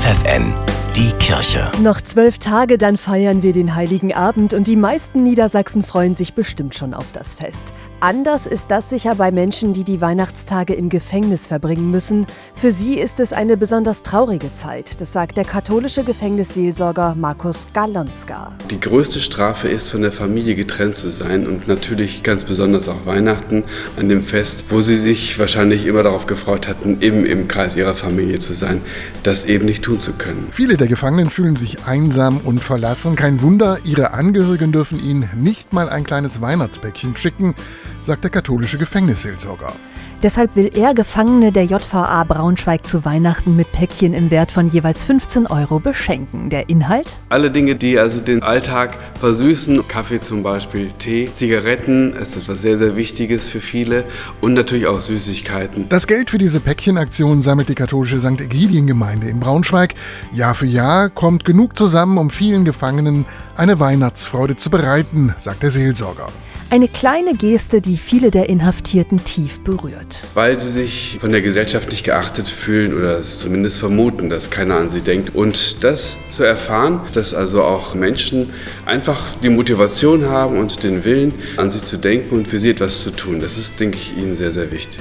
FFN, die Kirche. Noch zwölf Tage, dann feiern wir den Heiligen Abend und die meisten Niedersachsen freuen sich bestimmt schon auf das Fest. Anders ist das sicher bei Menschen, die die Weihnachtstage im Gefängnis verbringen müssen. Für sie ist es eine besonders traurige Zeit, das sagt der katholische Gefängnisseelsorger Markus Galonska. Die größte Strafe ist, von der Familie getrennt zu sein und natürlich ganz besonders auch Weihnachten an dem Fest, wo sie sich wahrscheinlich immer darauf gefreut hatten, eben im Kreis ihrer Familie zu sein, das eben nicht tun zu können. Viele der Gefangenen fühlen sich einsam und verlassen. Kein Wunder, ihre Angehörigen dürfen ihnen nicht mal ein kleines Weihnachtsbäckchen schicken sagt der katholische Gefängnisseelsorger. Deshalb will er Gefangene der JVA Braunschweig zu Weihnachten mit Päckchen im Wert von jeweils 15 Euro beschenken. Der Inhalt? Alle Dinge, die also den Alltag versüßen, Kaffee zum Beispiel, Tee, Zigaretten ist etwas sehr, sehr Wichtiges für viele und natürlich auch Süßigkeiten. Das Geld für diese Päckchenaktion sammelt die katholische St. Egidien-Gemeinde in Braunschweig. Jahr für Jahr kommt genug zusammen, um vielen Gefangenen eine Weihnachtsfreude zu bereiten, sagt der Seelsorger. Eine kleine Geste, die viele der Inhaftierten tief berührt. Weil sie sich von der Gesellschaft nicht geachtet fühlen oder es zumindest vermuten, dass keiner an sie denkt. Und das zu erfahren, dass also auch Menschen einfach die Motivation haben und den Willen, an sie zu denken und für sie etwas zu tun, das ist, denke ich, ihnen sehr, sehr wichtig.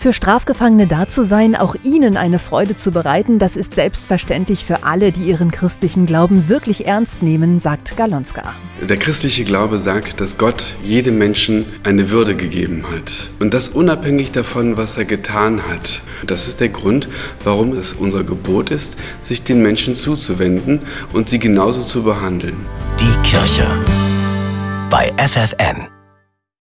Für Strafgefangene da zu sein, auch ihnen eine Freude zu bereiten, das ist selbstverständlich für alle, die ihren christlichen Glauben wirklich ernst nehmen, sagt Galonska. Der christliche Glaube sagt, dass Gott jedem Menschen eine Würde gegeben hat. Und das unabhängig davon, was er getan hat. Das ist der Grund, warum es unser Gebot ist, sich den Menschen zuzuwenden und sie genauso zu behandeln. Die Kirche bei FFN.